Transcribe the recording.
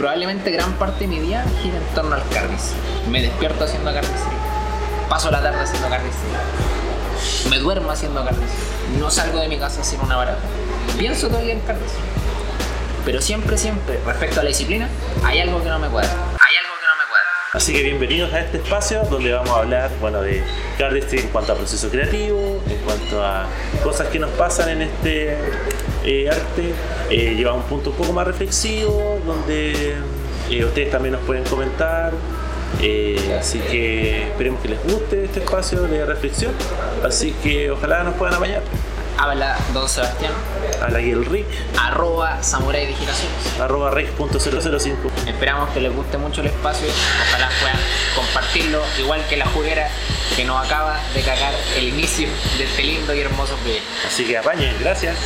probablemente gran parte de mi día gira en torno al carnicería. Me despierto haciendo carnicería. Paso la tarde haciendo carnicería. Me duermo haciendo carnicería. No salgo de mi casa sin una barata. Pienso día en carnicería. Pero siempre, siempre, respecto a la disciplina, hay algo que no me cuadra. Así que bienvenidos a este espacio donde vamos a hablar bueno, de cardistry en cuanto a proceso creativo, en cuanto a cosas que nos pasan en este eh, arte. Eh, lleva un punto un poco más reflexivo, donde eh, ustedes también nos pueden comentar. Eh, así que esperemos que les guste este espacio de reflexión. Así que ojalá nos puedan apañar. Habla Don Sebastián, Habla el Rick, arroba Samurai Digitaciones. arroba rick.005. Esperamos que les guste mucho el espacio. Ojalá puedan compartirlo, igual que la juguera que nos acaba de cagar el inicio de este lindo y hermoso proyecto. Así que apañen, gracias.